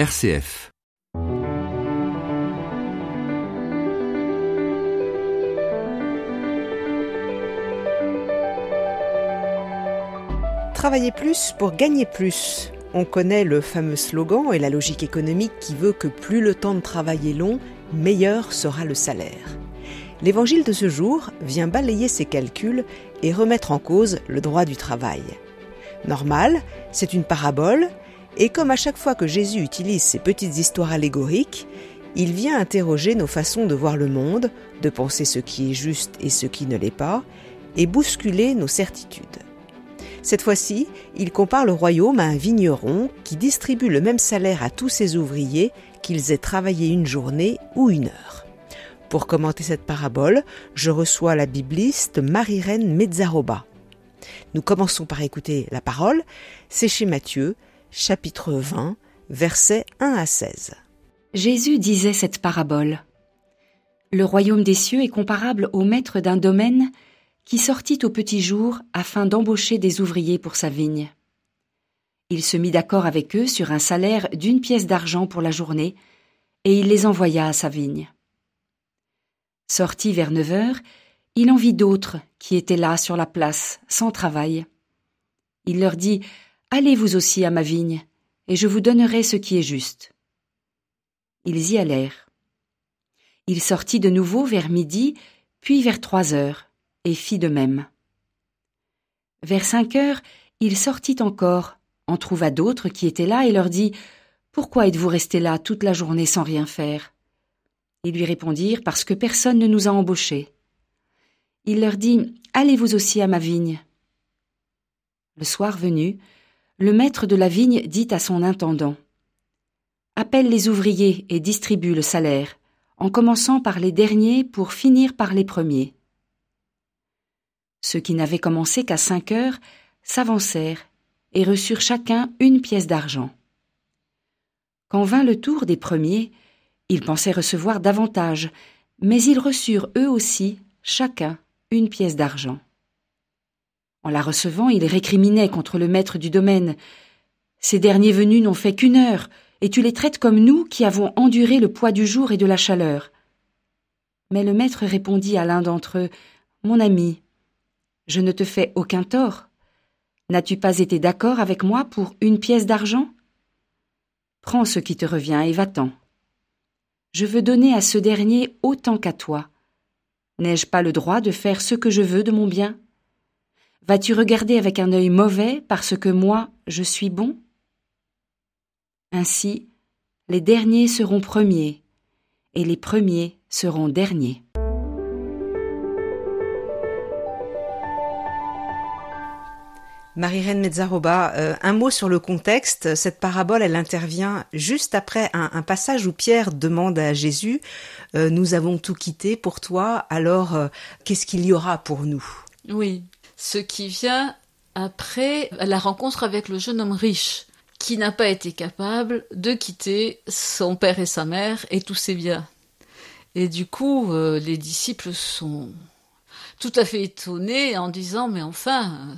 RCF. Travailler plus pour gagner plus. On connaît le fameux slogan et la logique économique qui veut que plus le temps de travail est long, meilleur sera le salaire. L'évangile de ce jour vient balayer ces calculs et remettre en cause le droit du travail. Normal, c'est une parabole, et comme à chaque fois que Jésus utilise ces petites histoires allégoriques, il vient interroger nos façons de voir le monde, de penser ce qui est juste et ce qui ne l'est pas, et bousculer nos certitudes. Cette fois-ci, il compare le royaume à un vigneron qui distribue le même salaire à tous ses ouvriers qu'ils aient travaillé une journée ou une heure. Pour commenter cette parabole, je reçois la bibliste Marie-Reine Mezzaroba. Nous commençons par écouter la parole. C'est chez Matthieu, chapitre 20, versets 1 à 16. Jésus disait cette parabole. Le royaume des cieux est comparable au maître d'un domaine qui sortit au petit jour afin d'embaucher des ouvriers pour sa vigne. Il se mit d'accord avec eux sur un salaire d'une pièce d'argent pour la journée, et il les envoya à sa vigne. Sorti vers neuf heures, il en vit d'autres qui étaient là sur la place, sans travail. Il leur dit Allez vous aussi à ma vigne, et je vous donnerai ce qui est juste. Ils y allèrent. Il sortit de nouveau vers midi, puis vers trois heures, et fit de même. Vers cinq heures, il sortit encore, en trouva d'autres qui étaient là, et leur dit Pourquoi êtes-vous restés là toute la journée sans rien faire? Ils lui répondirent Parce que personne ne nous a embauchés. Il leur dit Allez vous aussi à ma vigne. Le soir venu, le maître de la vigne dit à son intendant Appelle les ouvriers et distribue le salaire, en commençant par les derniers pour finir par les premiers. Ceux qui n'avaient commencé qu'à cinq heures s'avancèrent et reçurent chacun une pièce d'argent. Quand vint le tour des premiers, ils pensaient recevoir davantage, mais ils reçurent eux aussi, chacun, une pièce d'argent. En la recevant, ils récriminaient contre le maître du domaine. Ces derniers venus n'ont fait qu'une heure, et tu les traites comme nous qui avons enduré le poids du jour et de la chaleur. Mais le maître répondit à l'un d'entre eux, Mon ami, je ne te fais aucun tort. N'as-tu pas été d'accord avec moi pour une pièce d'argent? Prends ce qui te revient et va-t'en. Je veux donner à ce dernier autant qu'à toi. N'ai-je pas le droit de faire ce que je veux de mon bien? Vas-tu regarder avec un œil mauvais parce que moi je suis bon? Ainsi, les derniers seront premiers, et les premiers seront derniers. Marie-Reine Mezzaroba, euh, un mot sur le contexte. Cette parabole, elle intervient juste après un, passage où Pierre demande à Jésus euh, Nous avons tout quitté pour toi, alors euh, qu'est-ce qu'il y aura pour nous? Oui, ce qui vient après la rencontre avec le jeune homme riche, qui n'a pas été capable de quitter son père et sa mère et tous ses biens. Et du coup, les disciples sont tout à fait étonnés en disant Mais enfin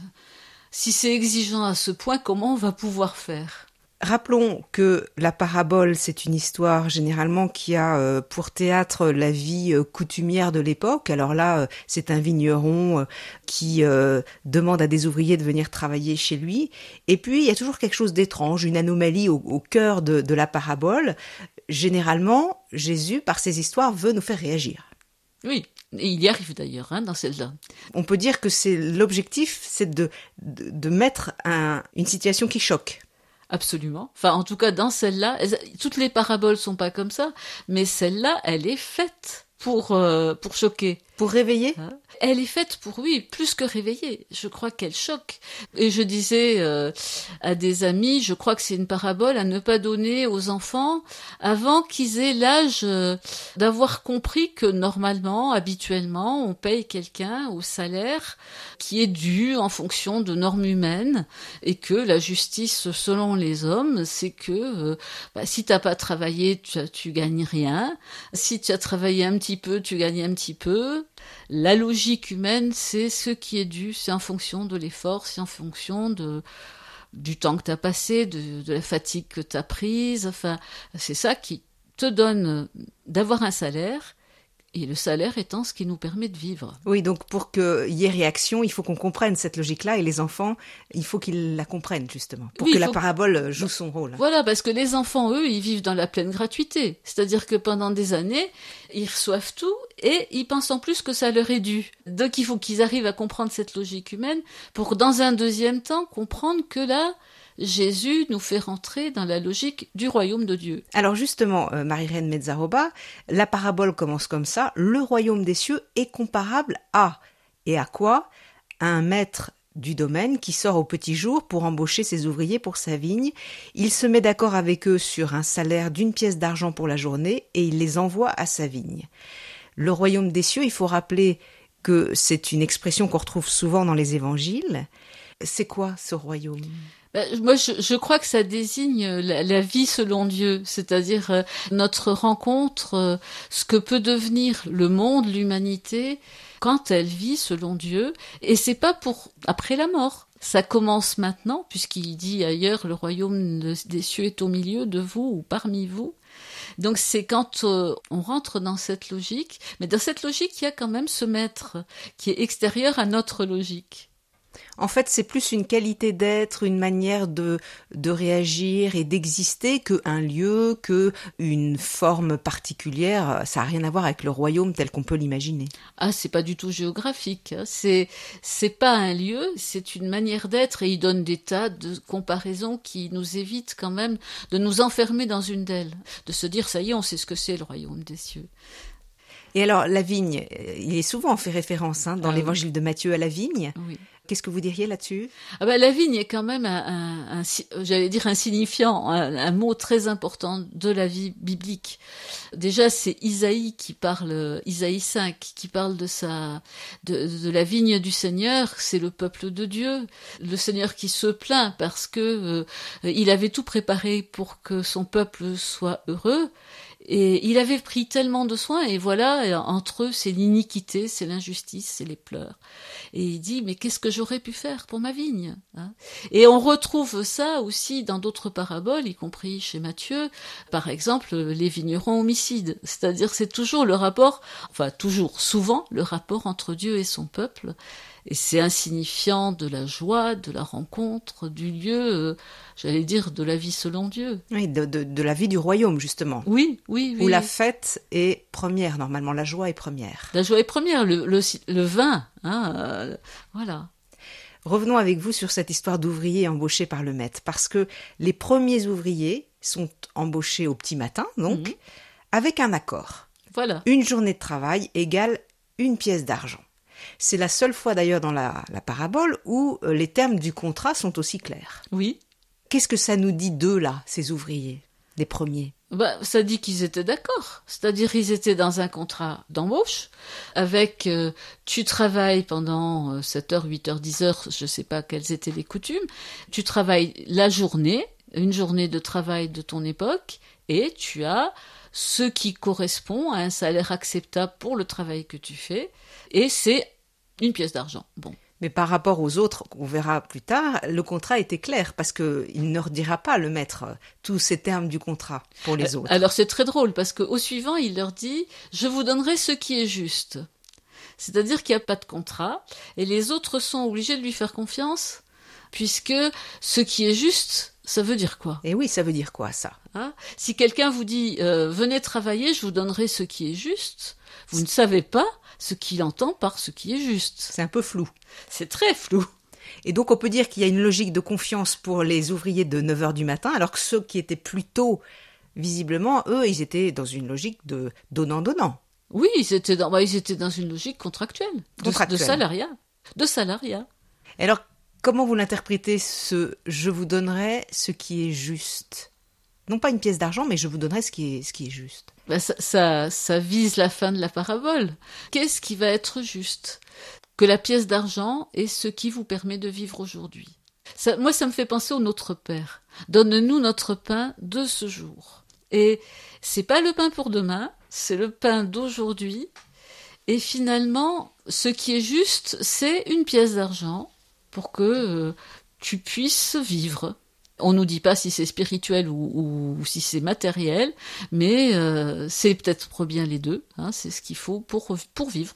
si c'est exigeant à ce point, comment on va pouvoir faire? Rappelons que la parabole, c'est une histoire généralement qui a euh, pour théâtre la vie euh, coutumière de l'époque. Alors là, euh, c'est un vigneron qui demande à des ouvriers de venir travailler chez lui. Et puis, il y a toujours quelque chose d'étrange, une anomalie au, au cœur de, de la parabole. Généralement, Jésus, par ses histoires, veut nous faire réagir. Oui, et il y arrive d'ailleurs hein, dans celle-là. On peut dire que c'est l'objectif, c'est de, de, mettre un, une situation qui choque. Absolument. Enfin, en tout cas, dans celle-là, toutes les paraboles sont pas comme ça, mais celle-là, elle est faite pour euh, pour choquer. Pour réveiller? Hein Elle est faite pour, oui, plus que réveiller. Je crois qu'elle choque. Et je disais euh, à des amis, je crois que c'est une parabole à ne pas donner aux enfants avant qu'ils aient l'âge euh, d'avoir compris que normalement, habituellement, on paye quelqu'un au salaire qui est dû en fonction de normes humaines et que la justice selon les hommes, c'est que euh, bah, si t'as pas travaillé, tu, tu gagnes rien. Si tu as travaillé un petit peu, tu gagnes un petit peu. La logique humaine, c'est ce qui est dû, c'est en fonction de l'effort, c'est en fonction du temps que tu as passé, de, de la fatigue que tu as prise. Enfin, c'est ça qui te donne d'avoir un salaire et le salaire étant ce qui nous permet de vivre. Oui, donc pour qu'il y ait réaction, il faut qu'on comprenne cette logique-là et les enfants, il faut qu'ils la comprennent justement, pour Oui, que la faut- parabole joue son rôle. Voilà, parce que les enfants, eux, ils vivent dans la pleine gratuité. C'est-à-dire que pendant des années, ils reçoivent tout et ils pensent en plus que ça leur est dû. Donc il faut qu'ils arrivent à comprendre cette logique humaine pour, dans un deuxième temps, comprendre que là, Jésus nous fait rentrer dans la logique du royaume de Dieu. Alors justement, euh, Marie-Reine Mezzaroba, la parabole commence comme ça, le royaume des cieux est comparable à, et à quoi? À un maître du domaine qui sort au petit jour pour embaucher ses ouvriers pour sa vigne. Il se met d'accord avec eux sur un salaire d'une pièce d'argent pour la journée et il les envoie à sa vigne. Le royaume des cieux, il faut rappeler que c'est une expression qu'on retrouve souvent dans les évangiles. C'est quoi ce royaume? Moi, je, je crois que ça désigne la, la vie selon Dieu, c'est-à-dire euh, notre rencontre, euh, ce que peut devenir le monde, l'humanité, quand elle vit selon Dieu. Et c'est pas pour après la mort. Ça commence maintenant, puisqu'il dit ailleurs, le royaume de- des cieux est au milieu de vous ou parmi vous. Donc c'est quand euh, on rentre dans cette logique, mais dans cette logique, il y a quand même ce maître qui est extérieur à notre logique. En fait, c'est plus une qualité d'être, une manière de, de réagir et d'exister qu'un lieu, que une forme particulière. Ça n'a rien à voir avec le royaume tel qu'on peut l'imaginer. Ah, c'est pas du tout géographique. hein. C'est c'est pas un lieu, c'est une manière d'être et il donne des tas de comparaisons qui nous évitent quand même de nous enfermer dans une d'elles, de se dire ça y est, on sait ce que c'est le royaume des cieux. Et alors, la vigne, il est souvent fait référence hein, dans Ah oui. l'évangile de Matthieu à la vigne. Oui. Qu'est-ce que vous diriez là-dessus? Ah ben, la vigne est quand même un, j'allais dire un signifiant, un, mot très important de la vie biblique. Déjà, c'est Isaïe qui parle, Isaïe 5, qui parle de sa, de, de la vigne du Seigneur. C'est le peuple de Dieu, le Seigneur qui se plaint parce que euh, il avait tout préparé pour que son peuple soit heureux. Et il avait pris tellement de soins, et voilà, entre eux, c'est l'iniquité, c'est l'injustice, c'est les pleurs. Et il dit, mais qu'est-ce que j'aurais pu faire pour ma vigne hein? Et on retrouve ça aussi dans d'autres paraboles, y compris chez Matthieu, par exemple les vignerons homicides. C'est-à-dire c'est toujours le rapport, enfin toujours, souvent, le rapport entre Dieu et son peuple. Et c'est insignifiant de la joie, de la rencontre, du lieu, euh, j'allais dire, de la vie selon Dieu. Oui, de, de- de la vie du royaume, justement. Oui, oui, oui. Où la fête est première, normalement, la joie est première. La joie est première, le, le, le vin, hein, euh, voilà. Revenons avec vous sur cette histoire d'ouvriers embauchés par le maître, parce que les premiers ouvriers sont embauchés au petit matin, donc, Mhm. avec un accord. Voilà. Une journée de travail égale une pièce d'argent. C'est la seule fois d'ailleurs dans la, la parabole où euh, les termes du contrat sont aussi clairs. Oui. Qu'est-ce que ça nous dit d'eux, là, ces ouvriers, les premiers? Bah, ça dit qu'ils étaient d'accord. C'est-à-dire ils étaient dans un contrat d'embauche avec euh, tu travailles pendant euh, 7 heures, 8 heures, 10 heures, je sais pas quelles étaient les coutumes. Tu travailles la journée, une journée de travail de ton époque et tu as ce qui correspond à un salaire acceptable pour le travail que tu fais et c'est une pièce d'argent. Bon. Mais par rapport aux autres, on verra plus tard, le contrat était clair parce que il ne redira pas le maître euh, tous ces termes du contrat pour les autres. Alors c'est très drôle parce qu'au suivant, il leur dit Je vous donnerai ce qui est juste. C'est-à-dire qu'il n'y a pas de contrat et les autres sont obligés de lui faire confiance puisque ce qui est juste, ça veut dire quoi? Et oui, ça veut dire quoi ça? Hein? Si quelqu'un vous dit euh, Venez travailler, je vous donnerai ce qui est juste, vous ne savez pas ce qu'il entend par ce qui est juste. C'est un peu flou. C'est très flou. Et donc on peut dire qu'il y a une logique de confiance pour les ouvriers de 9h du matin, alors que ceux qui étaient plus tôt, visiblement, eux, ils étaient dans une logique de donnant-donnant. Oui, ils étaient dans, bah, ils étaient dans une logique contractuelle, de, Contractuelle. de salariat. De salariat. Et alors, comment vous l'interprétez ce je vous donnerai ce qui est juste Non pas une pièce d'argent, mais je vous donnerai ce qui est, juste. Ben, ça, ça, ça vise la fin de la parabole. Qu'est-ce qui va être juste? Que la pièce d'argent est ce qui vous permet de vivre aujourd'hui. Ça, moi, ça me fait penser au Notre Père. Donne-nous notre pain de ce jour. Et c'est pas le pain pour demain, c'est le pain d'aujourd'hui. Et finalement, ce qui est juste, c'est une pièce d'argent pour que euh, tu puisses vivre. On nous dit pas si c'est spirituel ou, si c'est matériel, mais euh, c'est peut-être bien les deux. Hein, c'est ce qu'il faut pour, pour vivre.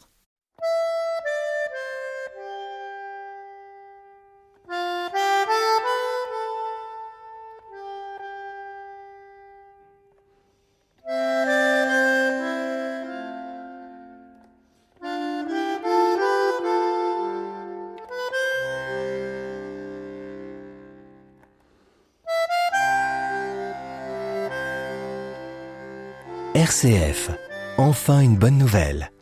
RCF. Enfin une bonne nouvelle.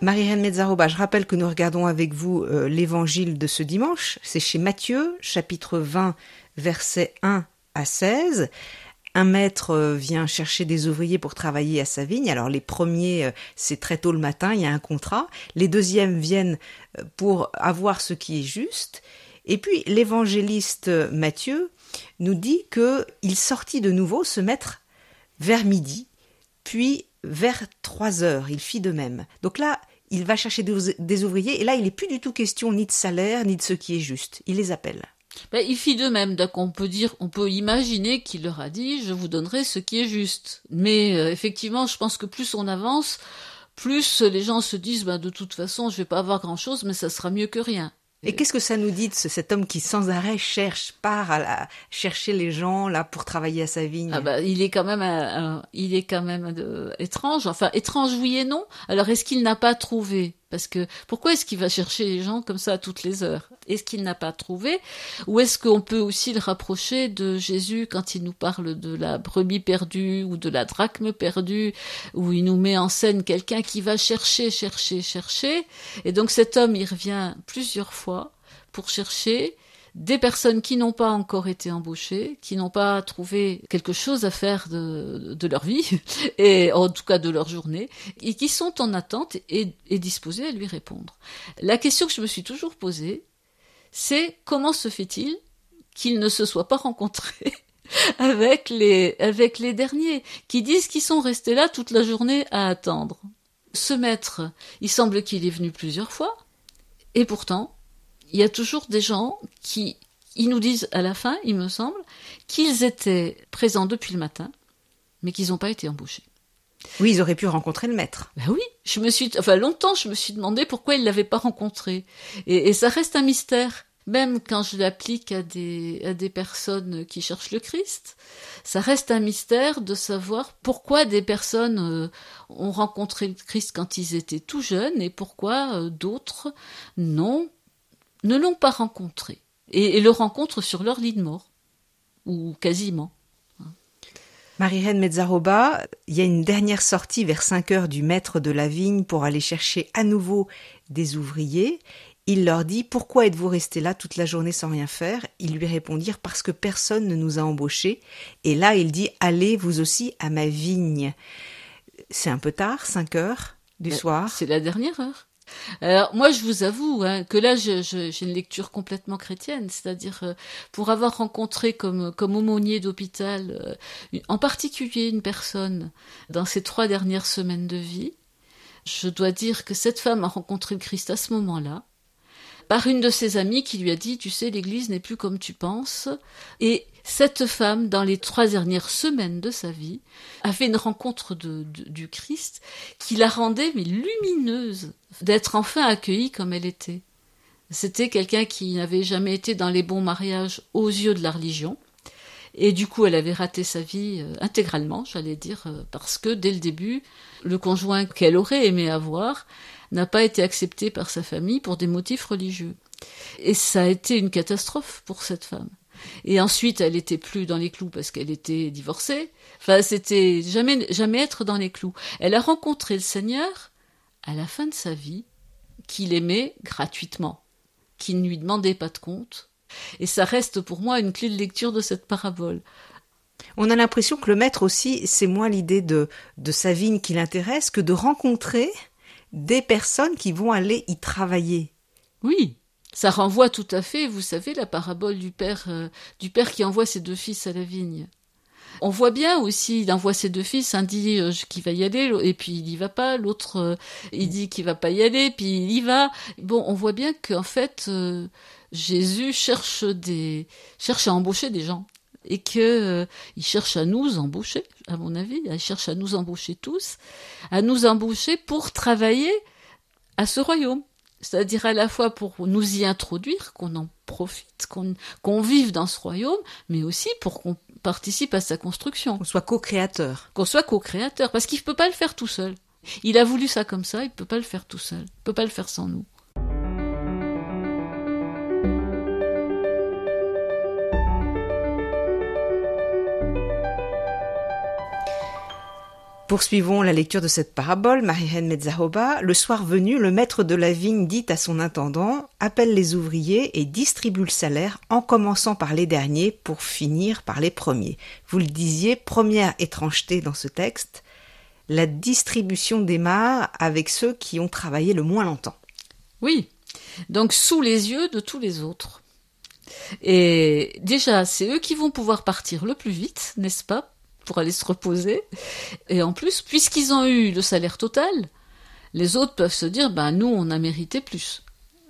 Marie-Reine Mezzaroba, je rappelle que nous regardons avec vous euh, l'évangile de ce dimanche. C'est chez Matthieu, chapitre 20, versets 1 à 16. Un maître euh, vient chercher des ouvriers pour travailler à sa vigne. Alors les premiers, euh, c'est très tôt le matin, il y a un contrat. Les deuxièmes viennent pour avoir ce qui est juste. Et puis l'évangéliste Matthieu nous dit qu'il sortit de nouveau se mettre vers midi puis vers 3 heures, il fit de même. Donc là, il va chercher des ouvriers, et là, il n'est plus du tout question ni de salaire, ni de ce qui est juste. Il les appelle. Ben, il fit de même, donc on peut dire, on peut imaginer qu'il leur a dit, je vous donnerai ce qui est juste. Mais euh, effectivement, je pense que plus on avance, plus les gens se disent, ben, de toute façon, je vais pas avoir grand chose, mais ça sera mieux que rien. Et qu'est-ce que ça nous dit de cet homme qui sans arrêt cherche, part à, chercher les gens là pour travailler à sa vigne? Ah bah, il est quand même, il est quand même euh, étrange. Enfin, étrange oui et non. Alors est-ce qu'il n'a pas trouvé? Parce que pourquoi est-ce qu'il va chercher les gens comme ça à toutes les heures? Est-ce qu'il n'a pas trouvé? Ou est-ce qu'on peut aussi le rapprocher de Jésus quand il nous parle de la brebis perdue ou de la drachme perdue, où il nous met en scène quelqu'un qui va chercher, chercher, chercher? Et donc cet homme, il revient plusieurs fois pour chercher des personnes qui n'ont pas encore été embauchées, qui n'ont pas trouvé quelque chose à faire de, leur vie, et en tout cas de leur journée, et qui sont en attente et, et disposées à lui répondre. La question que je me suis toujours posée, c'est comment se fait-il qu'ils ne se soient pas rencontrés avec les, avec les derniers, qui disent qu'ils sont restés là toute la journée à attendre? Ce maître, il semble qu'il est venu plusieurs fois, et pourtant, il y a toujours des gens qui, ils nous disent à la fin, il me semble, qu'ils étaient présents depuis le matin, mais qu'ils n'ont pas été embauchés. Oui, ils auraient pu rencontrer le maître. Ben oui, je me suis, enfin longtemps, je me suis demandé pourquoi ils l'avaient pas rencontré, et, et, ça reste un mystère. Même quand je l'applique à des, à des personnes qui cherchent le Christ, ça reste un mystère de savoir pourquoi des personnes euh, ont rencontré le Christ quand ils étaient tout jeunes et pourquoi euh, d'autres non, ne l'ont pas rencontré et, le rencontrent sur leur lit de mort, ou quasiment. Marie-Reine Mezzaroba, il y a une dernière sortie vers 5 heures du maître de la vigne pour aller chercher à nouveau des ouvriers. Il leur dit Pourquoi êtes-vous restés là toute la journée sans rien faire? Ils lui répondirent Parce que personne ne nous a embauchés. Et là, il dit Allez vous aussi à ma vigne. C'est un peu tard, 5 heures du euh, soir. C'est la dernière heure. Alors moi, je vous avoue hein, que là, j'ai une lecture complètement chrétienne, c'est-à-dire euh, pour avoir rencontré comme, aumônier d'hôpital, euh, en particulier une personne dans ces trois dernières semaines de vie, je dois dire que cette femme a rencontré le Christ à ce moment-là, par une de ses amies qui lui a dit, tu sais, l'Église n'est plus comme tu penses, et cette femme, dans les trois dernières semaines de sa vie, a fait une rencontre de, du Christ qui la rendait mais lumineuse d'être enfin accueillie comme elle était. C'était quelqu'un qui n'avait jamais été dans les bons mariages aux yeux de la religion. Et du coup, elle avait raté sa vie euh, intégralement, j'allais dire, euh, parce que dès le début, le conjoint qu'elle aurait aimé avoir n'a pas été accepté par sa famille pour des motifs religieux. Et ça a été une catastrophe pour cette femme. Et ensuite, elle était plus dans les clous parce qu'elle était divorcée. Enfin, c'était jamais, jamais être dans les clous. Elle a rencontré le Seigneur à la fin de sa vie, qu'il aimait gratuitement, qui ne lui demandait pas de compte. Et ça reste pour moi une clé de lecture de cette parabole. On a l'impression que le maître aussi, c'est moins l'idée de, de sa vigne qui l'intéresse que de rencontrer des personnes qui vont aller y travailler. Oui, ça renvoie tout à fait, vous savez, la parabole du père, euh, du père qui envoie ses deux fils à la vigne. On voit bien aussi, il envoie ses deux fils, un dit euh, qu'il va y aller, et puis il y va pas, l'autre euh, il dit qu'il va pas y aller, puis il y va. Bon, on voit bien qu'en fait, Jésus cherche des, cherche à embaucher des gens et que il cherche à nous embaucher, à mon avis, il cherche à nous embaucher tous, à nous embaucher pour travailler à ce royaume c'est-à-dire à la fois pour nous y introduire, qu'on en profite, qu'on vive dans ce royaume, mais aussi pour qu'on participe à sa construction. Qu'on soit co-créateur. Qu'on soit co-créateur, parce qu'il ne peut pas le faire tout seul. Il a voulu ça comme ça, il ne peut pas le faire tout seul, il ne peut pas le faire sans nous. Poursuivons la lecture de cette parabole, Marihen Metzahoba. Le soir venu, le maître de la vigne dit à son intendant, appelle les ouvriers et distribue le salaire en commençant par les derniers pour finir par les premiers. Vous le disiez, première étrangeté dans ce texte, la distribution démarre avec ceux qui ont travaillé le moins longtemps. Oui, donc sous les yeux de tous les autres. Et déjà, c'est eux qui vont pouvoir partir le plus vite, n'est-ce pas pour aller se reposer. Et en plus, puisqu'ils ont eu le salaire total, les autres peuvent se dire, ben nous, on a mérité plus.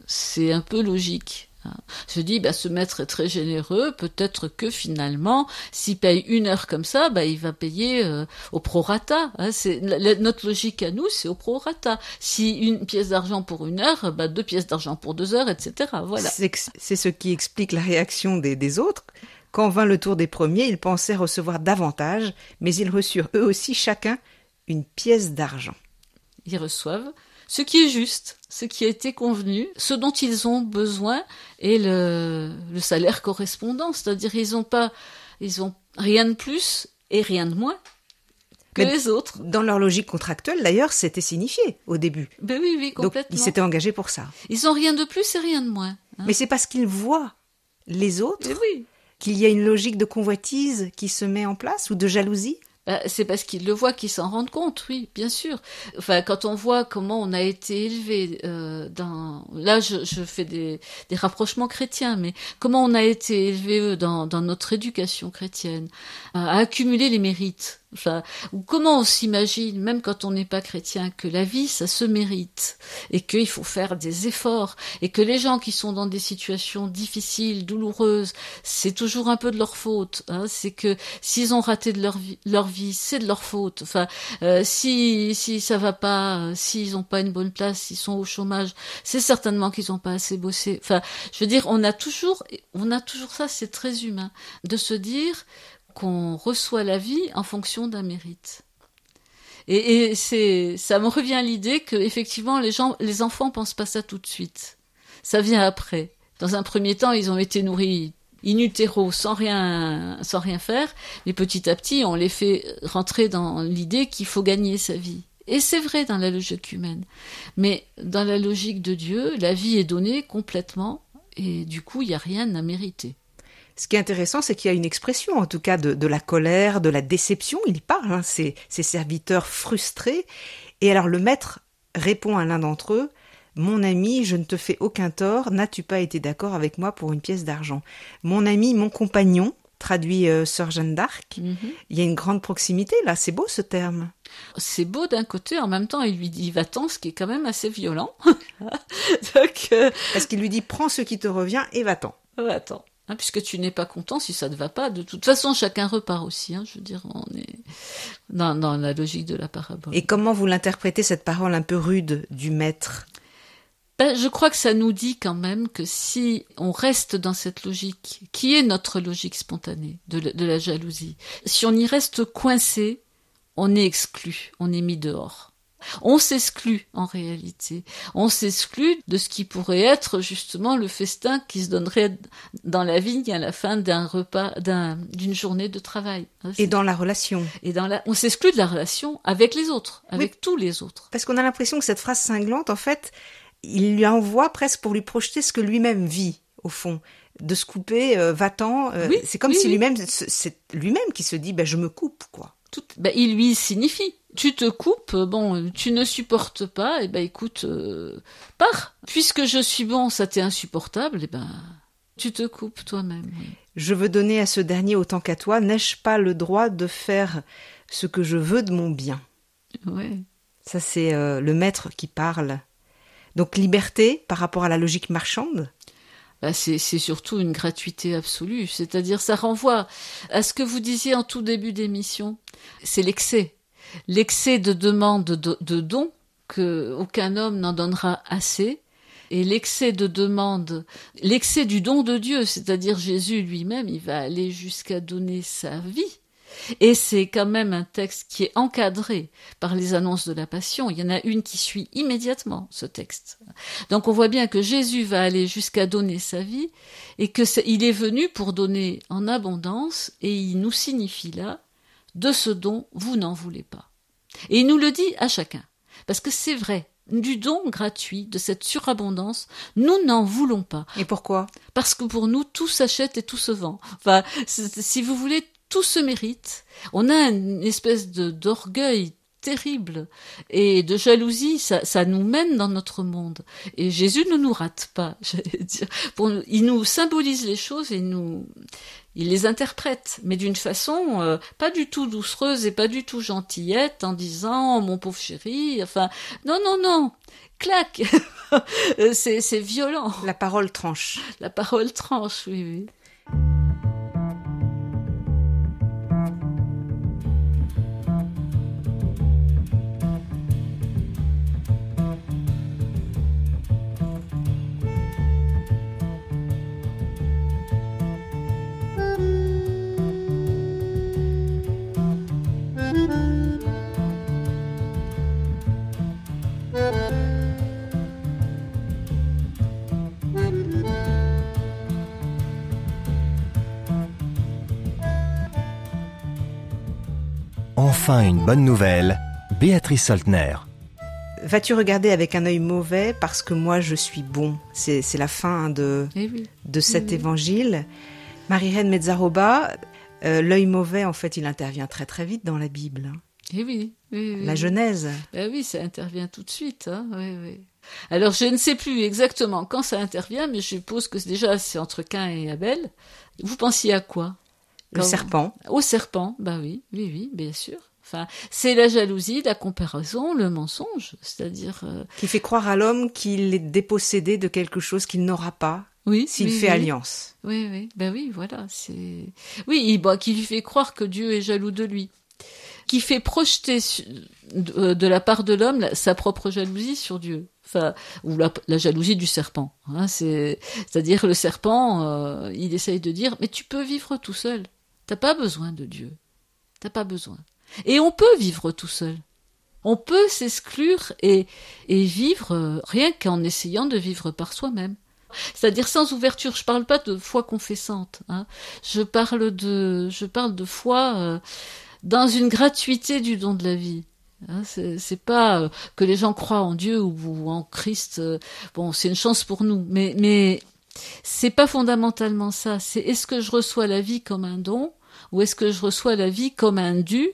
C'est un peu logique. Hein. Je dis, bah, ce maître est très généreux, peut-être que finalement, s'il paye une heure comme ça, bah, il va payer euh, au prorata. Hein. C'est, notre logique à nous, c'est au prorata. Si une pièce d'argent pour une heure, bah, deux pièces d'argent pour deux heures, etc. Voilà. C'est, ce qui explique la réaction des autres. Quand vint le tour des premiers, ils pensaient recevoir davantage, mais ils reçurent eux aussi chacun une pièce d'argent. Ils reçoivent ce qui est juste, ce qui a été convenu, ce dont ils ont besoin et le, salaire correspondant. C'est-à-dire ils n'ont pas, ils ont rien de plus et rien de moins que les autres. Dans leur logique contractuelle, d'ailleurs, c'était signifié au début. Ben oui, oui, complètement. Donc, ils s'étaient engagés pour ça. Ils ont rien de plus et rien de moins. Hein. Mais c'est parce qu'ils voient les autres oui qu'il y a une logique de convoitise qui se met en place ou de jalousie? Bah, c'est parce qu'ils le voient qu'ils s'en rendent compte, oui, bien sûr. Enfin, quand on voit comment on a été élevé euh, dans, là, je, je fais des, rapprochements chrétiens, mais comment on a été élevé dans notre éducation chrétienne, à accumuler les mérites, Enfin, ou comment on s'imagine, même quand on n'est pas chrétien, que la vie, ça se mérite, et qu'il faut faire des efforts, et que les gens qui sont dans des situations difficiles, douloureuses, c'est toujours un peu de leur faute. Hein, c'est que s'ils ont raté de leur vie, leur vie, c'est de leur faute. Enfin, euh, si si ça va pas, s'ils n'ont pas une bonne place, s'ils sont au chômage, c'est certainement qu'ils n'ont pas assez bossé. Enfin, je veux dire, on a toujours, on a toujours ça, c'est très humain, de se dire qu'on reçoit la vie en fonction d'un mérite. Et, c'est, ça me revient à l'idée que effectivement les gens, les enfants pensent pas ça tout de suite. Ça vient après. Dans un premier temps, ils ont été nourris in sans rien, sans rien faire, mais petit à petit, on les fait rentrer dans l'idée qu'il faut gagner sa vie. Et c'est vrai dans la logique humaine. Mais dans la logique de Dieu, la vie est donnée complètement, et du coup, il n'y a rien à mériter. Ce qui est intéressant, c'est qu'il y a une expression, en tout cas, de, la colère, de la déception. Il parle, hein, ces, serviteurs frustrés. Et alors le maître répond à l'un d'entre eux, Mon ami, je ne te fais aucun tort, n'as-tu pas été d'accord avec moi pour une pièce d'argent Mon ami, mon compagnon, traduit euh, Sœur Jeanne d'Arc, mhm. il y a une grande proximité là, c'est beau ce terme. C'est beau d'un côté, en même temps il lui dit va-t'en, ce qui est quand même assez violent. Euh, Parce qu'il lui dit prends ce qui te revient et va-t'en. Va-t'en. Hein, puisque tu n'es pas content si ça ne va pas. De toute façon, chacun repart aussi. Hein, je veux dire, on est dans, dans, la logique de la parabole. Et comment vous l'interprétez, cette parole un peu rude du maître? Ben, Je crois que ça nous dit quand même que si on reste dans cette logique, qui est notre logique spontanée de, de la jalousie, si on y reste coincé, on est exclu, on est mis dehors. On s'exclut en réalité. On s'exclut de ce qui pourrait être justement le festin qui se donnerait dans la vigne à la fin d'un repas, d'une journée de travail. Et dans la relation. Et dans la, on s'exclut de la relation avec les autres, avec tous les autres. Parce qu'on a l'impression que cette phrase cinglante, en fait, il lui envoie presque pour lui projeter ce que lui-même vit, au fond de se couper, euh, va-t'en. Euh, c'est comme si lui-même, c'est lui-même qui se dit, ben, je me coupe, quoi. Tout, ben, il lui signifie tu te coupes, bon, tu ne supportes pas, et eh ben écoute, euh, pars. Puisque je suis bon, ça t'est insupportable, et eh ben Tu te coupes toi-même. Je veux donner à ce dernier autant qu'à toi. N'ai-je pas le droit de faire ce que je veux de mon bien? Oui. Ça, c'est euh, le maître qui parle. Donc liberté par rapport à la logique marchande? Bah c'est surtout une gratuité absolue. C'est-à-dire, ça renvoie à ce que vous disiez en tout début d'émission. C'est l'excès. L'excès de demande de, de dons que aucun homme n'en donnera assez et l'excès de demande, l'excès du don de Dieu, c'est-à-dire Jésus lui-même, il va aller jusqu'à donner sa vie. Et c'est quand même un texte qui est encadré par les annonces de la Passion. Il y en a une qui suit immédiatement ce texte. Donc on voit bien que Jésus va aller jusqu'à donner sa vie et que il est venu pour donner en abondance et il nous signifie là de ce don vous n'en voulez pas. Et il nous le dit à chacun. Parce que c'est vrai, du don gratuit, de cette surabondance, nous n'en voulons pas. Et pourquoi? Parce que pour nous, tout s'achète et tout se vend. Enfin, si vous voulez, tout se mérite. On a une espèce de d'orgueil terrible et de jalousie, ça, ça, nous mène dans notre monde. Et Jésus ne nous rate pas, j'allais dire. Pour, il nous symbolise les choses et nous, il les interprète, mais d'une façon euh, pas du tout doucereuse et pas du tout gentillette, en disant oh, mon pauvre chéri. Enfin, non, non, non, clac, c'est violent. La parole tranche. La parole tranche, oui, oui. Enfin une bonne nouvelle, Béatrice Soltner. Vas-tu regarder avec un œil mauvais parce que moi je suis bon? C'est la fin de, Eh oui. de cet Oui. évangile. Marie-Reine Mezzaroba, euh, l'œil mauvais, en fait, il intervient très très vite dans la Bible. hein. Eh oui, oui, oui. La Genèse. Ben oui, ça intervient tout de suite. Hein. Oui, oui. Alors, je ne sais plus exactement quand ça intervient, mais je suppose que déjà c'est entre Cain et Abel. Vous pensiez à quoi? Le serpent. Au serpent, bah oui, oui, oui, bien sûr. Enfin, c'est la jalousie, la comparaison, le mensonge, c'est-à-dire. euh, qui fait croire à l'homme qu'il est dépossédé de quelque chose qu'il n'aura pas oui, s'il oui, fait oui. alliance. Oui, oui, ben oui, voilà, c'est. Oui, bah, qui lui fait croire que Dieu est jaloux de lui, qui fait projeter de, euh, de la part de l'homme sa propre jalousie sur Dieu, enfin, ou la, la jalousie du serpent. Hein, c'est, c'est-à-dire le serpent, euh, il essaye de dire, mais tu peux vivre tout seul, t'as pas besoin de Dieu, t'as pas besoin. Et on peut vivre tout seul. On peut s'exclure et, et vivre euh, rien qu'en essayant de vivre par soi-même. C'est-à-dire sans ouverture. Je parle pas de foi confessante. Hein. Je parle de, je parle de foi euh, dans une gratuité du don de la vie. Hein, c'est pas euh, que les gens croient en Dieu ou, en Christ. bon, c'est une chance pour nous, mais mais c'est pas fondamentalement ça. C'est est-ce que je reçois la vie comme un don ou est-ce que je reçois la vie comme un dû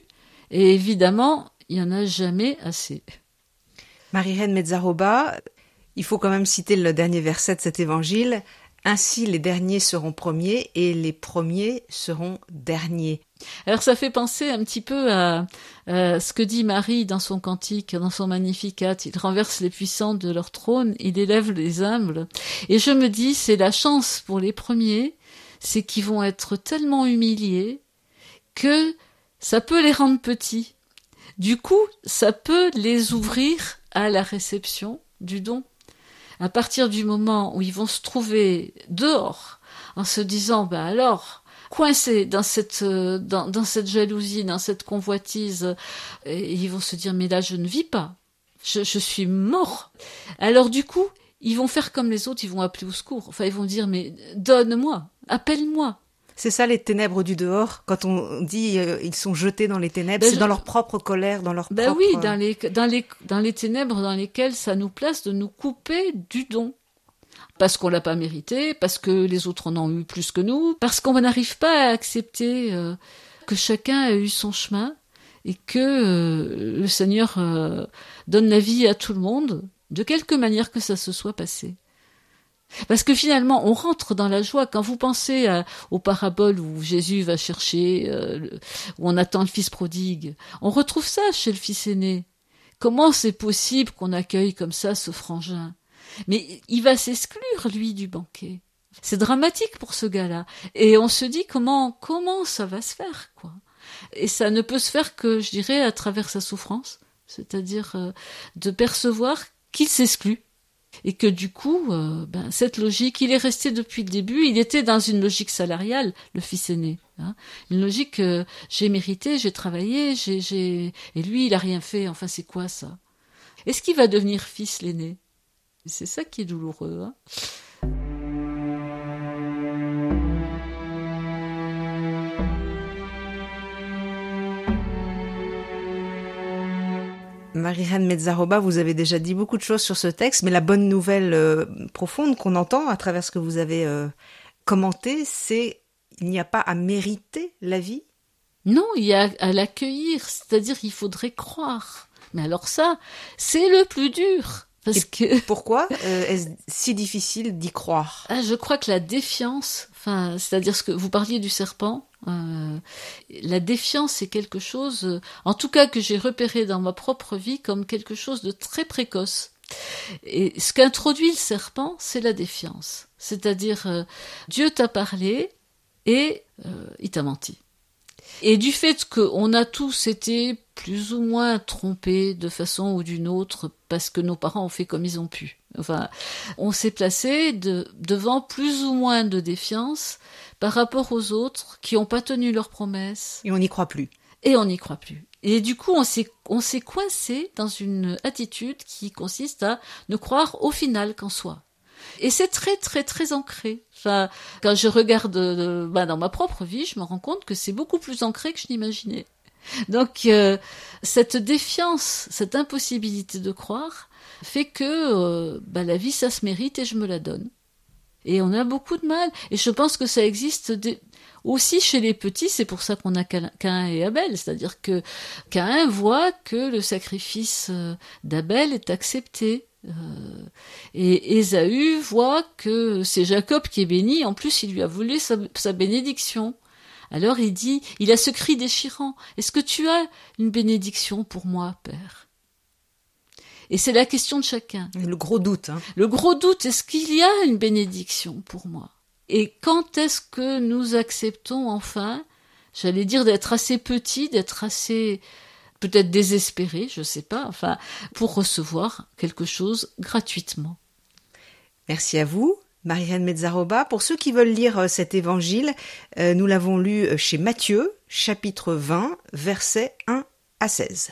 Et évidemment, il y en a jamais assez. Marie-Reine Mezzaroba, il faut quand même citer le dernier verset de cet évangile. Ainsi les derniers seront premiers et les premiers seront derniers. Alors ça fait penser un petit peu à, à ce que dit Marie dans son cantique, dans son Magnificat. Il renverse les puissants de leur trône, il élève les humbles. Et je me dis, c'est la chance pour les premiers, c'est qu'ils vont être tellement humiliés que ça peut les rendre petits. Du coup, ça peut les ouvrir à la réception du don. À partir du moment où ils vont se trouver dehors, en se disant, bah alors, coincés dans cette, euh, dans, cette jalousie, dans cette convoitise, ils vont se dire, mais là, je ne vis pas. Je, je suis mort. Alors, du coup, ils vont faire comme les autres, ils vont appeler au secours. Enfin, ils vont dire, mais donne-moi, appelle-moi. C'est ça les ténèbres du dehors. Quand on dit euh, ils sont jetés dans les ténèbres, Ben, c'est je- dans leur propre colère, dans leur Ben propre. oui, dans les, dans, les, dans les ténèbres dans lesquelles ça nous place de nous couper du don. Parce qu'on l'a pas mérité, parce que les autres en ont eu plus que nous, parce qu'on n'arrive pas à accepter euh, que chacun a eu son chemin et que euh, le Seigneur euh, donne la vie à tout le monde, de quelque manière que ça se soit passé. Parce que finalement, on rentre dans la joie. Quand vous pensez aux paraboles où Jésus va chercher, euh, où on attend le fils prodigue, on retrouve ça chez le fils aîné. Comment c'est possible qu'on accueille comme ça ce frangin? Mais il va s'exclure, lui, du banquet. C'est dramatique pour ce gars-là. Et on se dit comment, comment ça va se faire, quoi? Et ça ne peut se faire que, je dirais, à travers sa souffrance. C'est-à-dire euh, de percevoir qu'il s'exclut et que du coup, euh, ben, cette logique, il est resté depuis le début, il était dans une logique salariale, le fils aîné. Hein. Une logique, euh, j'ai mérité, j'ai travaillé, j'ai, j'ai... et lui, il a rien fait. Enfin, c'est quoi ça? Est-ce qu'il va devenir fils l'aîné? C'est ça qui est douloureux. Hein Marie-Reine Mezzaroba, vous avez déjà dit beaucoup de choses sur ce texte, mais la bonne nouvelle euh, profonde qu'on entend à travers ce que vous avez euh, commenté, c'est il n'y a pas à mériter la vie? Non, il y a à l'accueillir, c'est-à-dire qu'il faudrait croire. Mais alors ça, c'est le plus dur. Parce que... Pourquoi euh, est-ce si difficile d'y croire? Ah, Je crois que la défiance, enfin, c'est-à-dire ce que vous parliez du serpent, euh, la défiance c'est quelque chose, en tout cas que j'ai repéré dans ma propre vie comme quelque chose de très précoce. Et ce qu'introduit le serpent, c'est la défiance. C'est-à-dire, euh, Dieu t'a parlé et il t'a menti. Et du fait qu'on a tous été plus ou moins trompés de façon ou d'une autre parce que nos parents ont fait comme ils ont pu. Enfin, on s'est placé devant plus ou moins de défiance par rapport aux autres qui n'ont pas tenu leurs promesses. Et on n'y croit plus. Et on n'y croit plus. Et du coup, on s'est, on s'est coincé dans une attitude qui consiste à ne croire au final qu'en soi. Et c'est très très très ancré. Enfin, quand je regarde euh, bah, dans ma propre vie, je me rends compte que c'est beaucoup plus ancré que je n'imaginais. Donc euh, cette défiance, cette impossibilité de croire, fait que euh, bah, la vie ça se mérite et je me la donne. Et on a beaucoup de mal. Et je pense que ça existe aussi chez les petits. C'est pour ça qu'on a Cain et Abel. C'est-à-dire que Cain voit que le sacrifice d'Abel est accepté. Euh, et Ésaü voit que c'est Jacob qui est béni, en plus il lui a volé sa, bénédiction. Alors il dit, il a ce cri déchirant, est-ce que tu as une bénédiction pour moi, Père? Et c'est la question de chacun. Le gros doute. Hein. Le gros doute, est-ce qu'il y a une bénédiction pour moi? Et quand est-ce que nous acceptons enfin, j'allais dire d'être assez petit, d'être assez peut-être désespéré, je ne sais pas, enfin, pour recevoir quelque chose gratuitement? Merci à vous. Marianne Mezzaroba. Pour ceux qui veulent lire euh, cet évangile, euh, nous l'avons lu euh, chez Matthieu, chapitre 20, versets 1 à 16.